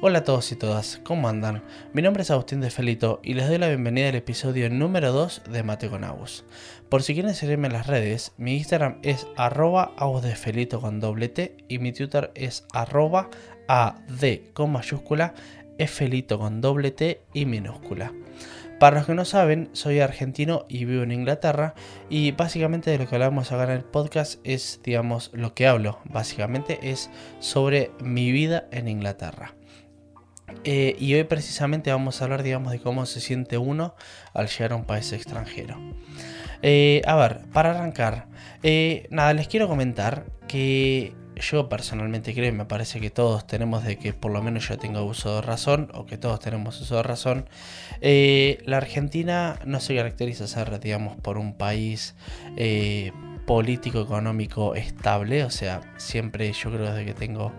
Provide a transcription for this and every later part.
Hola a todos y todas, ¿cómo andan? Mi nombre es Agustín de Felito y les doy la bienvenida al episodio número 2 de Mate con Agus. Por si quieren seguirme en las redes, mi Instagram es arroba Felito con doble T y mi Twitter es arroba AD con mayúscula Felito con doble T y minúscula. Para los que no saben, soy argentino y vivo en Inglaterra y básicamente de lo que hablamos acá en el podcast es, digamos, lo que hablo, básicamente es sobre mi vida en Inglaterra. Eh, y hoy precisamente vamos a hablar, digamos, de cómo se siente uno al llegar a un país extranjero. Eh, a ver, para arrancar, eh, nada, les quiero comentar que yo personalmente creo y me parece que todos tenemos de que por lo menos yo tengo uso de razón o que todos tenemos uso de razón. la Argentina no se caracteriza ser, digamos, por un país político, económico estable. O sea, siempre yo creo desde que tengo,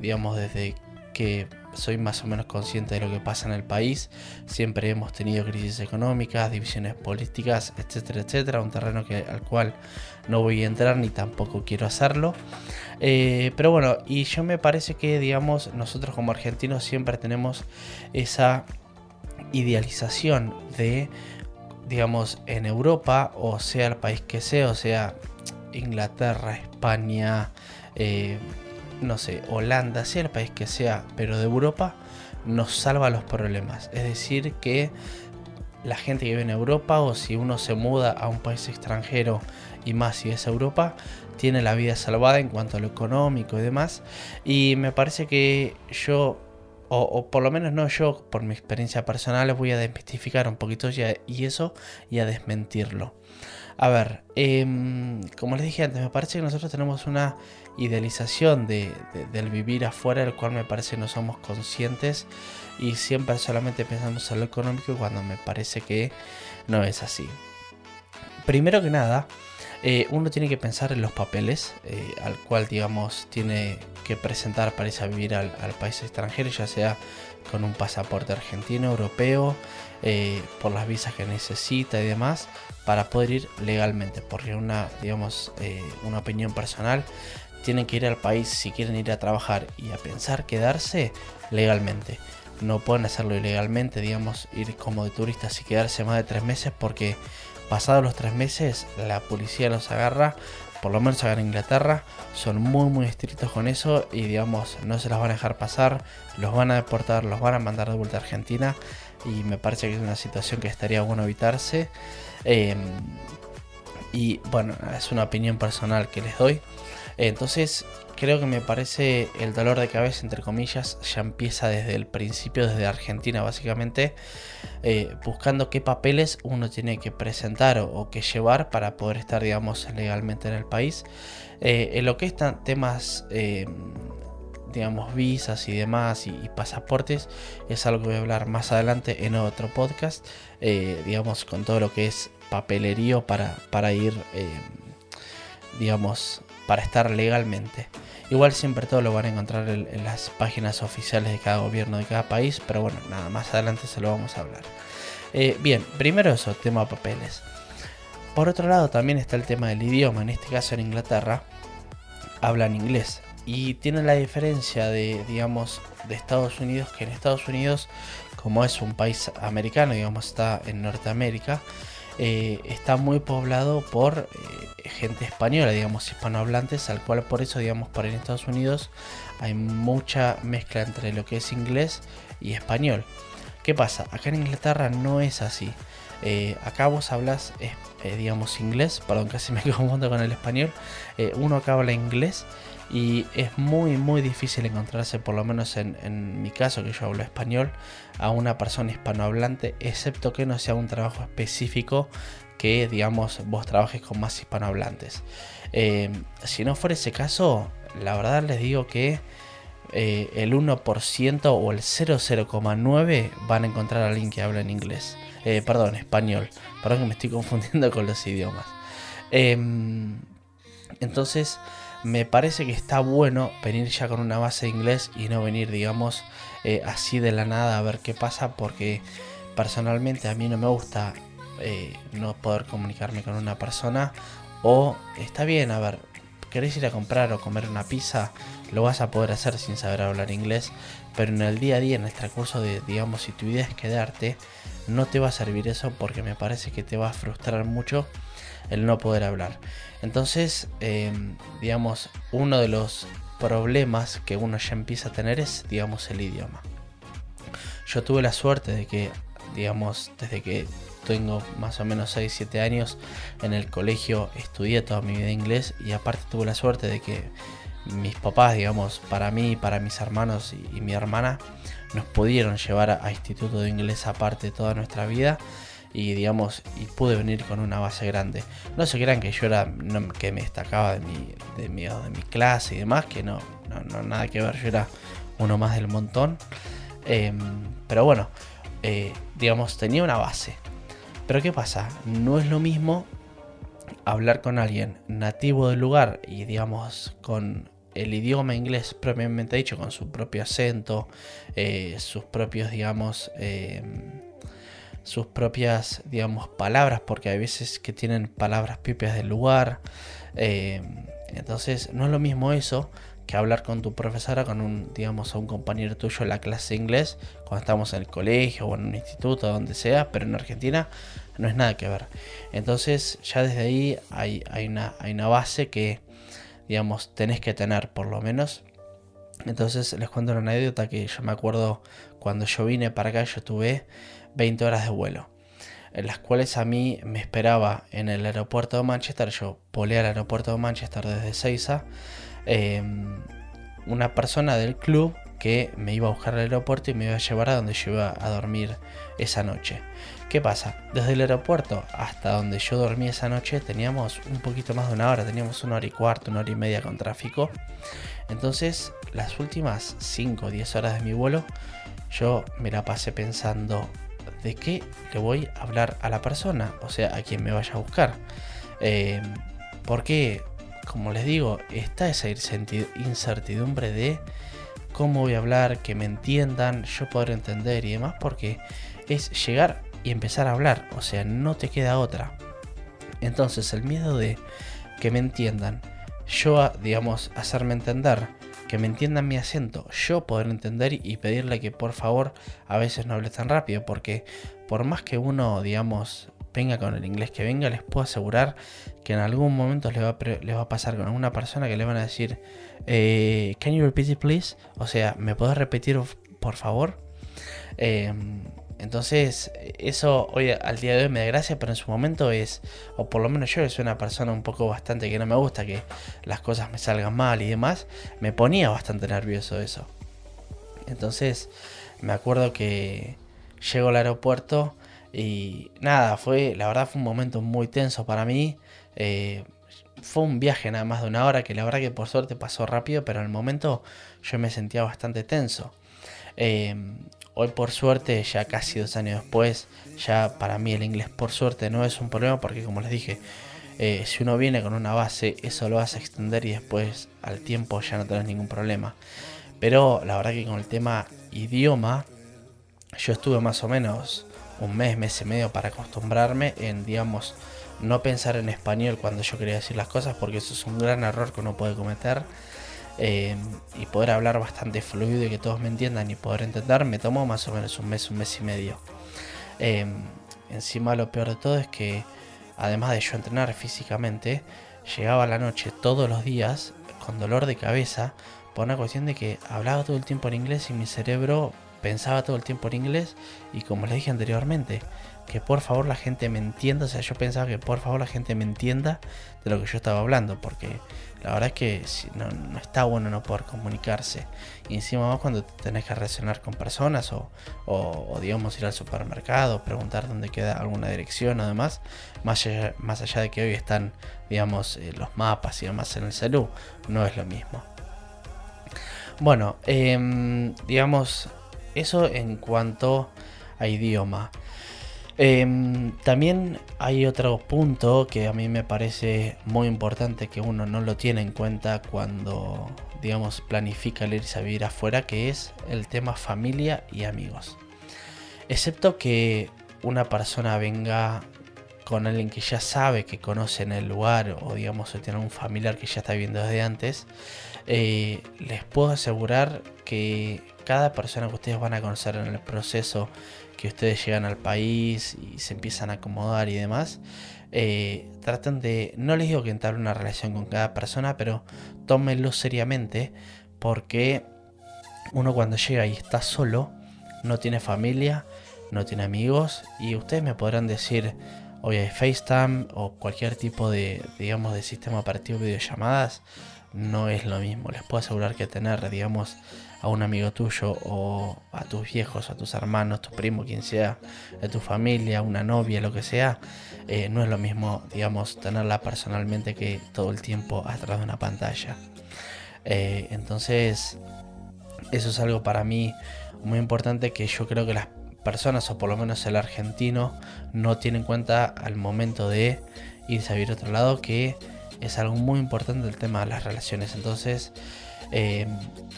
digamos, desde que soy más o menos consciente de lo que pasa en el país. Siempre hemos tenido crisis económicas, divisiones políticas, etcétera, etcétera. Un terreno al cual no voy a entrar ni tampoco quiero hacerlo. Eh, pero bueno, y yo me parece que, digamos, nosotros como argentinos siempre tenemos esa idealización de, digamos, en Europa, o sea el país que sea, o sea Inglaterra, España, eh, no sé, Holanda, sea el país que sea, pero de Europa, nos salva los problemas. Es decir, que la gente que vive en Europa o si uno se muda a un país extranjero y más si es Europa, tiene la vida salvada en cuanto a lo económico y demás. Y me parece que yo, o, por lo menos no yo, por mi experiencia personal, voy a desmistificar un poquito y eso y a desmentirlo. A ver, em, como les dije antes, me parece que nosotros tenemos una idealización de, del vivir afuera, el cual me parece no somos conscientes y siempre solamente pensamos en lo económico cuando me parece que no es así. Primero que nada, eh, uno tiene que pensar en los papeles eh, al cual, digamos, tiene que presentar para irse a vivir al, país extranjero, ya sea con un pasaporte argentino, europeo, eh, por las visas que necesita y demás, para poder ir legalmente. Porque una, digamos, una opinión personal, tienen que ir al país si quieren ir a trabajar y a pensar quedarse legalmente. No pueden hacerlo ilegalmente, digamos, ir como de turistas y quedarse más de tres meses porque pasados los tres meses la policía los agarra, por lo menos acá en Inglaterra, son muy muy estrictos con eso y digamos no se las van a dejar pasar, los van a deportar, los van a mandar de vuelta a Argentina y me parece que es una situación que estaría bueno evitarse. Em, y bueno, es una opinión personal que les doy. Entonces, creo que me parece el dolor de cabeza, entre comillas, ya empieza desde el principio, desde Argentina básicamente, eh, buscando qué papeles uno tiene que presentar o, que llevar para poder estar, digamos, legalmente en el país. Eh, en lo que están temas, eh, digamos, visas y demás y, pasaportes, es algo que voy a hablar más adelante en otro podcast, digamos, con todo lo que es papelerío para, para ir, digamos, para estar legalmente. Igual siempre todo lo van a encontrar en, las páginas oficiales de cada gobierno de cada país, pero bueno, nada, más adelante se lo vamos a hablar. Eh, bien, primero eso, tema papeles. Por otro lado también está el tema del idioma, en este caso en Inglaterra hablan inglés y tiene la diferencia de, digamos, de Estados Unidos, que en Estados Unidos, como es un país americano, digamos, está en Norteamérica, eh, está muy poblado por eh, gente española, digamos, hispanohablantes, al cual por eso, digamos, por en Estados Unidos hay mucha mezcla entre lo que es inglés y español. ¿Qué pasa? Acá en Inglaterra no es así. Eh, acá vos hablas, digamos, inglés, perdón, casi me confundo con el español. uno acá habla inglés y es muy muy difícil encontrarse, por lo menos en, mi caso que yo hablo español, a una persona hispanohablante, excepto que no sea un trabajo específico que digamos vos trabajes con más hispanohablantes. Eh, si no fuera ese caso, la verdad les digo que eh, el 1% o el 0,09 van a encontrar a alguien que habla en inglés. Eh, perdón, español. Perdón que me estoy confundiendo con los idiomas. Em, entonces, me parece que está bueno venir ya con una base de inglés y no venir, digamos, eh, así de la nada a ver qué pasa, porque personalmente a mí no me gusta eh, no poder comunicarme con una persona. O está bien, a ver, querés ir a comprar o comer una pizza, lo vas a poder hacer sin saber hablar inglés, pero en el día a día, en el transcurso de, digamos, si tu idea es quedarte, no te va a servir eso porque me parece que te va a frustrar mucho el no poder hablar. Entonces, em, digamos, uno de los problemas que uno ya empieza a tener es, digamos, el idioma. Yo tuve la suerte de que, digamos, desde que tengo más o menos 6-7 años en el colegio estudié toda mi vida inglés y aparte tuve la suerte de que mis papás, digamos, para mí, para mis hermanos y, mi hermana, nos pudieron llevar a, instituto de inglés aparte toda nuestra vida y digamos y pude venir con una base grande. No se crean que yo era que me destacaba de mi, de mi, de mi clase y demás que no, no, nada que ver yo era uno más del montón. Em, pero bueno eh, digamos tenía una base. Pero qué pasa no es lo mismo hablar con alguien nativo del lugar y digamos con el idioma inglés propiamente dicho, con su propio acento, eh, sus propios, digamos, em, sus propias, digamos, palabras, porque hay veces que tienen palabras propias del lugar. Em, entonces, no es lo mismo eso que hablar con tu profesora, con un, digamos, a un compañero tuyo en la clase de inglés, cuando estamos en el colegio o en un instituto, donde sea, pero en Argentina no es nada que ver. Entonces, ya desde ahí hay, hay, una, hay una base que digamos, tenés que tener por lo menos. Entonces les cuento una anécdota que yo me acuerdo cuando yo vine para acá, yo tuve 20 horas de vuelo, en las cuales a mí me esperaba en el aeropuerto de Manchester, yo volé al aeropuerto de Manchester desde Seiza, em, una persona del club que me iba a buscar al aeropuerto y me iba a llevar a donde yo iba a dormir esa noche. ¿Qué pasa? Desde el aeropuerto hasta donde yo dormí esa noche teníamos un poquito más de una hora, teníamos una hora y cuarto, una hora y media con tráfico. Entonces, las últimas 5 o 10 horas de mi vuelo, yo me la pasé pensando de qué le voy a hablar a la persona, o sea, a quien me vaya a buscar. Eh, porque, como les digo, está esa incertidumbre de cómo voy a hablar, que me entiendan, yo poder entender y demás, porque es llegar y empezar a hablar, o sea, no te queda otra. Entonces el miedo de que me entiendan, yo, digamos, hacerme entender, que me entiendan mi acento, yo poder entender y pedirle que por favor a veces no hable tan rápido, porque por más que uno, digamos, venga con el inglés que venga, les puedo asegurar que en algún momento les va a, pasar con alguna persona que le van a decir, eh, can you repeat it please? O sea, ¿me puedes repetir por favor? Eh, entonces, eso hoy al día de hoy me da gracia, pero en su momento es, o por lo menos yo que soy una persona un poco bastante que no me gusta que las cosas me salgan mal y demás, me ponía bastante nervioso eso. Entonces, me acuerdo que llego al aeropuerto y nada, fue, la verdad fue un momento muy tenso para mí. Eh, fue un viaje nada más de una hora que la verdad que por suerte pasó rápido, pero en el momento yo me sentía bastante tenso. Eh, Hoy por suerte, ya casi dos años después, ya para mí el inglés por suerte no es un problema porque como les dije, eh, si uno viene con una base, eso lo vas a extender y después al tiempo ya no tenés ningún problema. Pero la verdad que con el tema idioma, yo estuve más o menos un mes, mes y medio para acostumbrarme en, digamos, no pensar en español cuando yo quería decir las cosas, porque eso es un gran error que uno puede cometer. Em, y poder hablar bastante fluido y que todos me entiendan y poder entender, me tomó más o menos un mes, un mes y medio. Em, encima lo peor de todo es que además de yo entrenar físicamente, llegaba a la noche todos los días con dolor de cabeza por una cuestión de que hablaba todo el tiempo en inglés y mi cerebro pensaba todo el tiempo en inglés y como les dije anteriormente, que por favor la gente me entienda, o sea, yo pensaba que por favor la gente me entienda de lo que yo estaba hablando, porque la verdad es que no, está bueno no poder comunicarse. Y encima más cuando tenés que relacionar con personas o, digamos ir al supermercado, preguntar dónde queda alguna dirección o demás, más allá, más allá de que hoy están, digamos, eh, los mapas y demás en el salud, no es lo mismo. Bueno, em, digamos, eso en cuanto a idioma. Em, también hay otro punto que a mí me parece muy importante que uno no lo tiene en cuenta cuando, digamos, planifica el irse a vivir afuera, que es el tema familia y amigos. Excepto que una persona venga con alguien que ya sabe, que conoce en el lugar o digamos o tiene un familiar que ya está viviendo desde antes, eh, les puedo asegurar que cada persona que ustedes van a conocer en el proceso que ustedes llegan al país y se empiezan a acomodar y demás, eh, traten de, no les digo que entablen una relación con cada persona, pero tómenlo seriamente porque uno cuando llega y está solo, no tiene familia, no tiene amigos y ustedes me podrán decir, hoy hay FaceTime o cualquier tipo de, digamos, de sistema operativo de videollamadas, no es lo mismo. Les puedo asegurar que tener, digamos, a un amigo tuyo o a tus viejos, a tus hermanos, tu primo, quien sea, de tu familia, una novia, lo que sea, eh, no es lo mismo, digamos, tenerla personalmente que todo el tiempo atrás de una pantalla. Eh, entonces, eso es algo para mí muy importante que yo creo que las personas, o por lo menos el argentino, no tiene en cuenta al momento de irse a vivir a otro lado, que es algo muy importante el tema de las relaciones. Entonces, eh,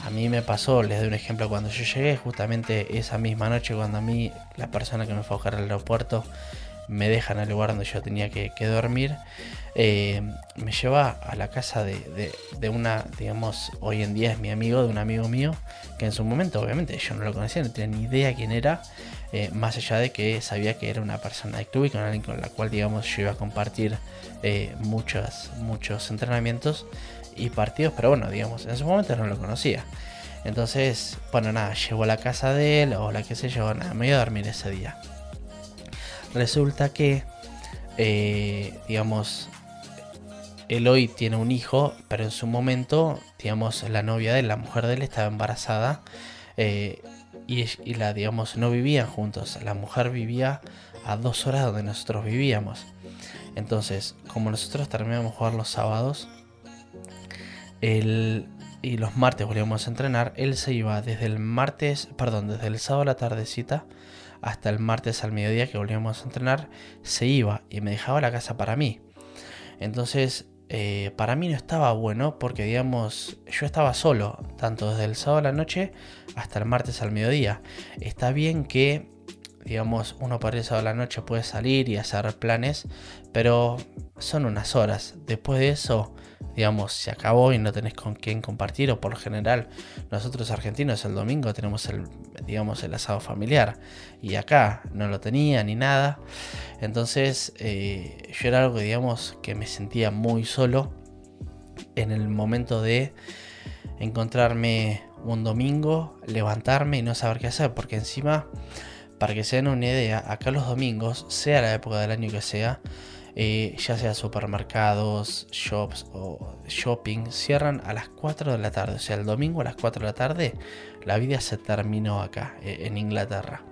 a mí me pasó, les doy un ejemplo, cuando yo llegué, justamente esa misma noche, cuando a mí la persona que me fue a buscar al aeropuerto me deja en el lugar donde yo tenía que, dormir, eh, me lleva a la casa de, una, digamos, hoy en día es mi amigo, de un amigo mío, que en su momento obviamente yo no lo conocía, no tenía ni idea quién era, eh, más allá de que sabía que era una persona de club y con alguien con la cual, digamos, yo iba a compartir muchos, muchos entrenamientos y partidos, pero bueno, digamos, en ese momento no lo conocía. Entonces, bueno, nada, llegó a la casa de él o la que sé yo, nada, me iba a dormir ese día. Resulta que, eh, digamos, él hoy tiene un hijo, pero en su momento, digamos, la novia de él, la mujer de él, estaba embarazada eh, y, y, la, digamos, no vivían juntos. La mujer vivía a dos horas donde nosotros vivíamos. Entonces, como nosotros terminamos de jugar los sábados, y los martes volvíamos a entrenar, él se iba desde el martes, perdón, desde el sábado a la tardecita hasta el martes al mediodía que volvíamos a entrenar, se iba y me dejaba la casa para mí. Entonces, eh, para mí no estaba bueno porque, digamos, yo estaba solo, tanto desde el sábado a la noche hasta el martes al mediodía. Está bien que, digamos, uno para el sábado a la noche puede salir y hacer planes, pero son unas horas. Después de eso, digamos, se acabó y no tenés con quién compartir, o por lo general, nosotros argentinos el domingo tenemos el, digamos, el asado familiar, y acá no lo tenía ni nada. Entonces, eh, yo era algo, digamos, que me sentía muy solo en el momento de encontrarme un domingo, levantarme y no saber qué hacer, porque encima, para que se den una idea, acá los domingos, sea la época del año que sea, eh, ya sea supermercados, shops o shopping, cierran a las 4 de la tarde. O sea, el domingo a las 4 de la tarde, la vida se terminó acá, eh, en Inglaterra.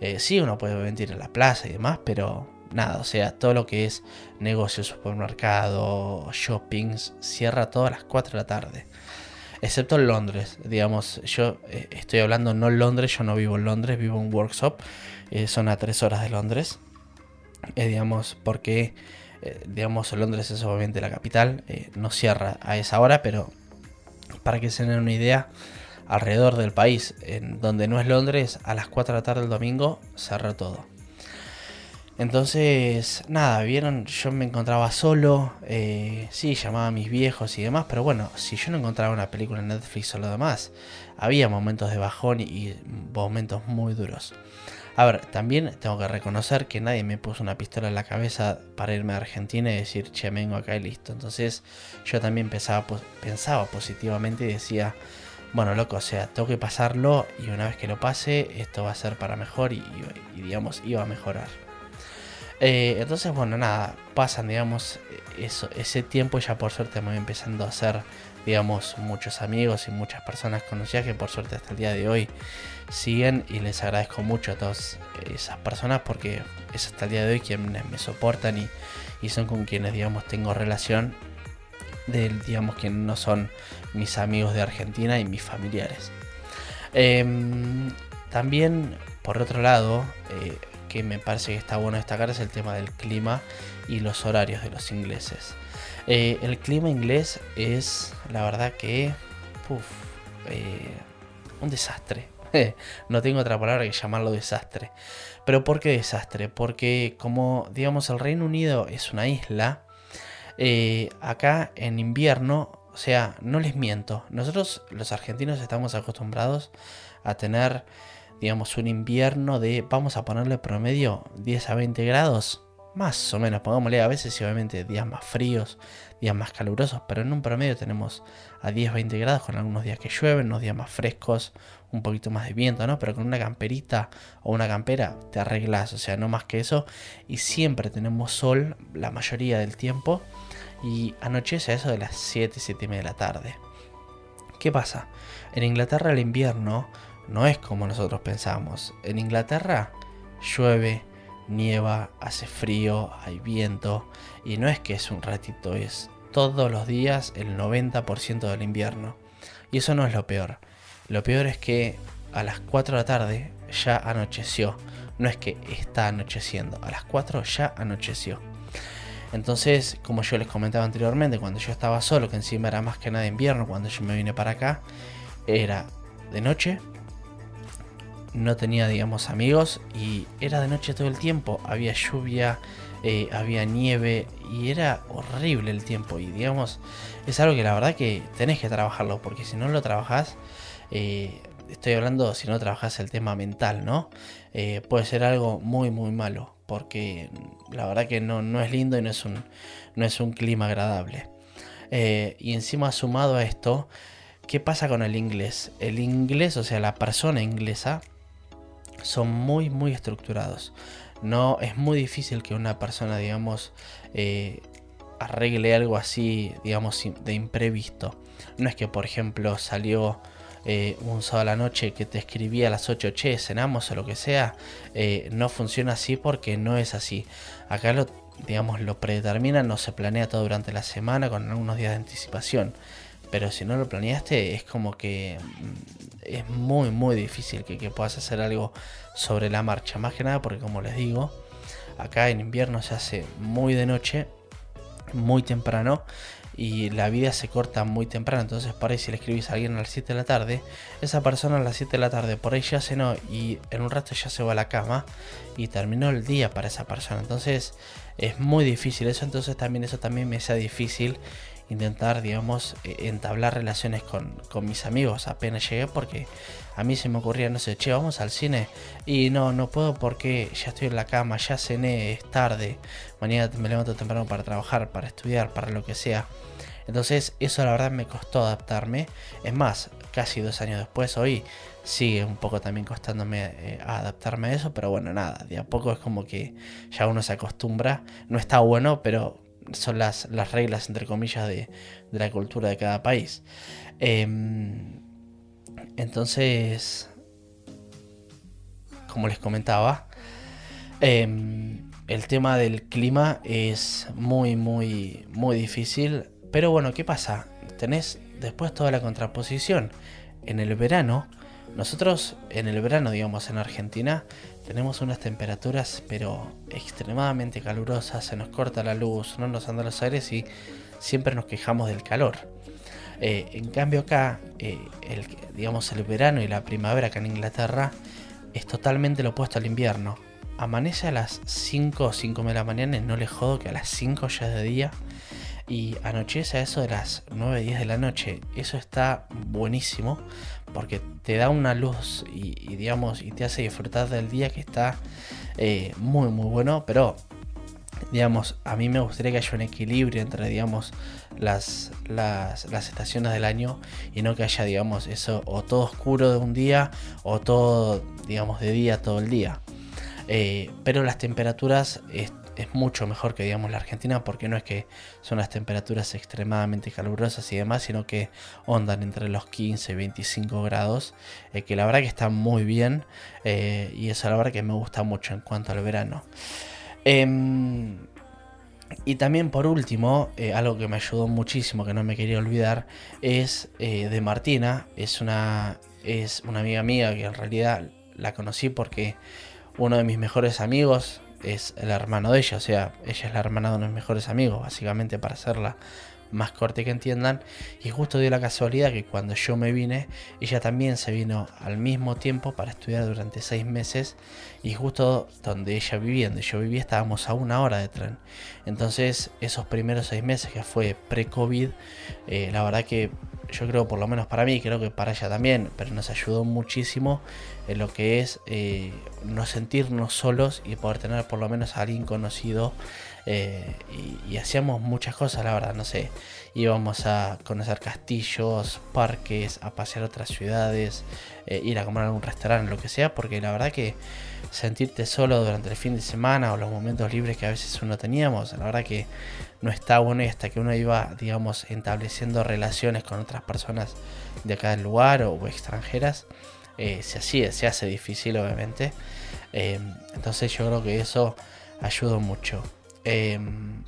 Eh, sí, uno puede venir a la plaza y demás, pero nada, o sea, todo lo que es negocio, supermercado, shoppings, cierra todas las 4 de la tarde. Excepto en Londres, digamos, yo estoy hablando no en Londres, yo no vivo en Londres, vivo en Workshop, son a 3 horas de Londres. Eh, digamos, porque, eh, digamos, Londres es obviamente la capital, eh, no cierra a esa hora, pero para que se den una idea, alrededor del país, en donde no es Londres, a las 4 de la tarde del domingo, cerra todo. Entonces, nada, vieron, yo me encontraba solo, sí, llamaba a mis viejos y demás, pero bueno, si yo no encontraba una película en Netflix o lo demás, había momentos de bajón y momentos muy duros. A ver, también tengo que reconocer que nadie me puso una pistola en la cabeza para irme a Argentina y decir, che, vengo acá y listo. Entonces yo también pensaba, pensaba positivamente y decía, bueno, loco, o sea, tengo que pasarlo y una vez que lo pase, esto va a ser para mejor y, digamos, iba a mejorar. Eh, entonces, bueno, nada, pasan, digamos, eso, ese tiempo ya por suerte me voy empezando a hacer, digamos, muchos amigos y muchas personas conocidas que por suerte hasta el día de hoy siguen y les agradezco mucho a todas esas personas porque es hasta el día de hoy quienes me soportan y, son con quienes digamos tengo relación de digamos que no son mis amigos de Argentina y mis familiares. Em, también por otro lado eh, que me parece que está bueno destacar es el tema del clima y los horarios de los ingleses. Eh, el clima inglés es la verdad que uf, eh, un desastre no tengo otra palabra que llamarlo desastre. Pero ¿por qué desastre? Porque como digamos el Reino Unido es una isla, eh, acá en invierno, o sea, no les miento, nosotros los argentinos estamos acostumbrados a tener, digamos, un invierno de, vamos a ponerle promedio 10 a 20 grados, más o menos, pongámosle a veces obviamente días más fríos, días más calurosos, pero en un promedio tenemos a 10-20 grados con algunos días que llueven, unos días más frescos, un poquito más de viento, ¿no? Pero con una camperita o una campera te arreglas, o sea, no más que eso. Y siempre tenemos sol la mayoría del tiempo y anochece a eso de las 7, 7 y media de la tarde. ¿Qué pasa? En Inglaterra el invierno no es como nosotros pensamos. En Inglaterra llueve, nieva, hace frío, hay viento y no es que es un ratito, es todos los días el 90% del invierno. Y eso no es lo peor. Lo peor es que a las 4 de la tarde ya anocheció. No es que está anocheciendo, a las 4 ya anocheció. Entonces, como yo les comentaba anteriormente, cuando yo estaba solo, que encima era más que nada invierno, cuando yo me vine para acá, era de noche, no tenía, digamos, amigos y era de noche todo el tiempo. Había lluvia, eh, había nieve y era horrible el tiempo. Y, digamos, es algo que la verdad que tenés que trabajarlo, porque si no lo trabajás, eh, estoy hablando si no trabajas el tema mental, ¿no? Eh, puede ser algo muy, muy malo, porque la verdad que no, no es lindo y no es un, no es un clima agradable. y encima sumado a esto, ¿qué pasa con el inglés? El inglés, o sea, la persona inglesa, son muy, muy estructurados. No es muy difícil que una persona, digamos, eh, arregle algo así, digamos, de imprevisto. No es que, por ejemplo, salió eh, un sábado a la noche que te escribía a las 8, che, cenamos o lo que sea. Eh, no funciona así porque no es así. Acá lo, digamos, lo predetermina, no se planea todo durante la semana con algunos días de anticipación. Pero si no lo planeaste, es como que mm, es muy, muy difícil que, puedas hacer algo sobre la marcha. Más que nada porque, como les digo, acá en invierno se hace muy de noche, muy temprano. Y la vida se corta muy temprano. Entonces, por ahí, si le escribís a alguien a las 7 de la tarde, esa persona a las 7 de la tarde por ahí ya cenó y en un rato ya se va a la cama y terminó el día para esa persona. Entonces, es muy difícil eso. Entonces, también eso también me sea difícil intentar, digamos, e, entablar relaciones con, mis amigos apenas llegué porque a mí se me ocurría, no sé, che, vamos al cine y no, no puedo porque ya estoy en la cama, ya cené, es tarde, mañana me levanto temprano para trabajar, para estudiar, para lo que sea. Entonces eso la verdad me costó adaptarme. Es más, casi dos años después, hoy sigue un poco también costándome eh, adaptarme a eso, pero bueno, nada, de a poco es como que ya uno se acostumbra. No está bueno, pero son las, las reglas, entre comillas, de, la cultura de cada país. Em, entonces, como les comentaba, em, el tema del clima es muy, muy, muy difícil. Pero bueno, ¿qué pasa? Tenés después toda la contraposición. En el verano, nosotros en el verano, digamos, en Argentina, tenemos unas temperaturas pero extremadamente calurosas, se nos corta la luz, no nos andan los aires y siempre nos quejamos del calor. Eh, en cambio acá, eh, el, digamos el verano y la primavera acá en Inglaterra es totalmente lo opuesto al invierno. Amanece a las 5 o 5 de la mañana y no le jodo que a las 5 ya es de día y anochece a eso de las 9, 10 de la noche. Eso está buenísimo porque te da una luz y, digamos y te hace disfrutar del día que está eh, muy muy bueno, pero digamos, a mí me gustaría que haya un equilibrio entre, digamos, las, las, las, estaciones del año y no que haya, digamos, eso o todo oscuro de un día o todo, digamos, de día todo el día. Eh, pero las temperaturas es mucho mejor que digamos la Argentina porque no es que son las temperaturas extremadamente calurosas y demás, sino que ondan entre los 15 y 25 grados, eh, que la verdad que está muy bien eh, y eso la verdad que me gusta mucho en cuanto al verano. Em, y también por último, eh, algo que me ayudó muchísimo, que no me quería olvidar, es de Martina, es una, es una amiga mía que en realidad la conocí porque uno de mis mejores amigos es el hermano de ella, o sea, ella es la hermana de unos mejores amigos, básicamente para hacerla más corta que entiendan. Y justo dio la casualidad que cuando yo me vine, ella también se vino al mismo tiempo para estudiar durante seis meses. Y justo donde ella vivía, donde yo vivía, estábamos a una hora de tren. Entonces, esos primeros seis meses que fue pre-COVID, eh, la verdad que yo creo, por lo menos para mí, creo que para ella también, pero nos ayudó muchísimo en lo que es eh, no sentirnos solos y poder tener por lo menos a alguien conocido. Eh, y, hacíamos muchas cosas, la verdad, no sé. Íbamos a conocer castillos, parques, a pasear otras ciudades, eh, ir a comer algún restaurante, lo que sea, porque la verdad que sentirte solo durante el fin de semana o los momentos libres que a veces uno teníamos, la verdad que no está bueno y hasta que uno iba, digamos, estableciendo relaciones con otras personas de acá del lugar o, extranjeras, eh, se, se hace difícil obviamente. Em, entonces yo creo que eso ayudó mucho. Em,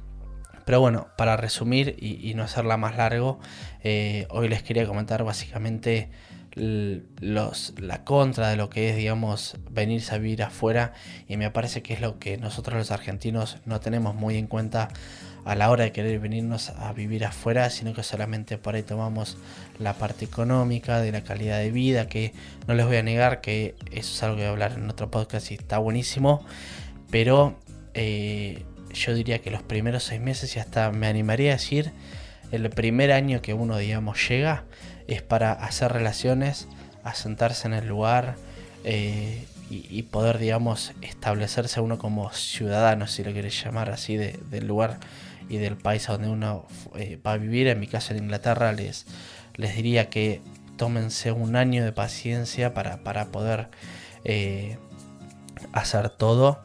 pero bueno, para resumir y, no hacerla más largo, eh, hoy les quería comentar básicamente la contra de lo que es, digamos, venirse a vivir afuera. Y me parece que es lo que nosotros los argentinos no tenemos muy en cuenta a la hora de querer venirnos a vivir afuera, sino que solamente por ahí tomamos la parte económica, de la calidad de vida, que no les voy a negar que eso es algo que voy a hablar en otro podcast y está buenísimo, pero eh, yo diría que los primeros seis meses y hasta me animaría a decir el primer año que uno, digamos, llega, es para hacer relaciones, asentarse en el lugar eh, y, poder, digamos, establecerse uno como ciudadano, si lo quieres llamar así, del lugar y del país a donde uno eh, va a vivir. En mi caso en Inglaterra les, les diría que tómense un año de paciencia para, poder eh, hacer todo.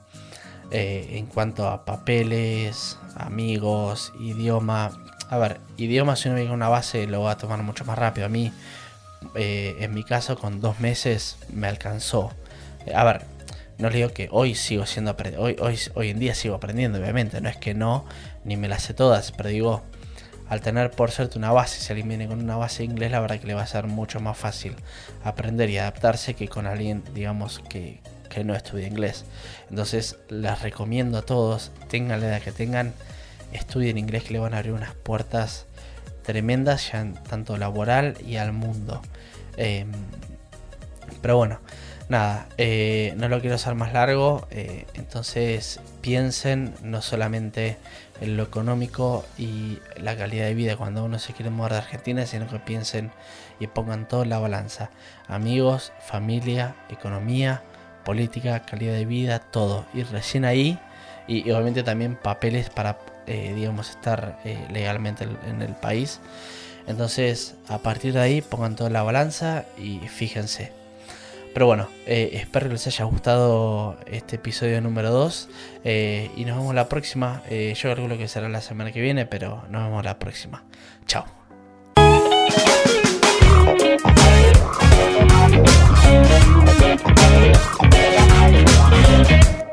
En cuanto a papeles, amigos, idioma, a ver, idioma si uno viene una base lo va a tomar mucho más rápido. A mí, eh, en mi caso, con dos meses me alcanzó. A ver, no le digo que hoy sigo siendo hoy, hoy, hoy en día sigo aprendiendo, obviamente. No es que no, ni me las sé todas, pero digo, al tener por suerte una base, si alguien viene con una base de inglés, la verdad que le va a ser mucho más fácil aprender y adaptarse que con alguien, digamos, que, que no estudia inglés. Entonces, les recomiendo a todos, tengan la edad que tengan, estudien inglés que le van a abrir unas puertas tremendas ya tanto laboral y al mundo. Em, pero bueno, nada, eh, no lo quiero hacer más largo, eh, entonces piensen no solamente en lo económico y la calidad de vida cuando uno se quiere mover de Argentina, sino que piensen y pongan todo en la balanza. Amigos, familia, economía, política, calidad de vida, todo. Y recién ahí, y obviamente también papeles para eh, digamos, estar eh, legalmente en el país. Entonces, a partir de ahí, pongan toda la balanza y fíjense. Pero bueno, eh, espero que les haya gustado este episodio número 2 y nos vemos la próxima. yo calculo que será la semana que viene, pero nos vemos la próxima. Chao. Okay.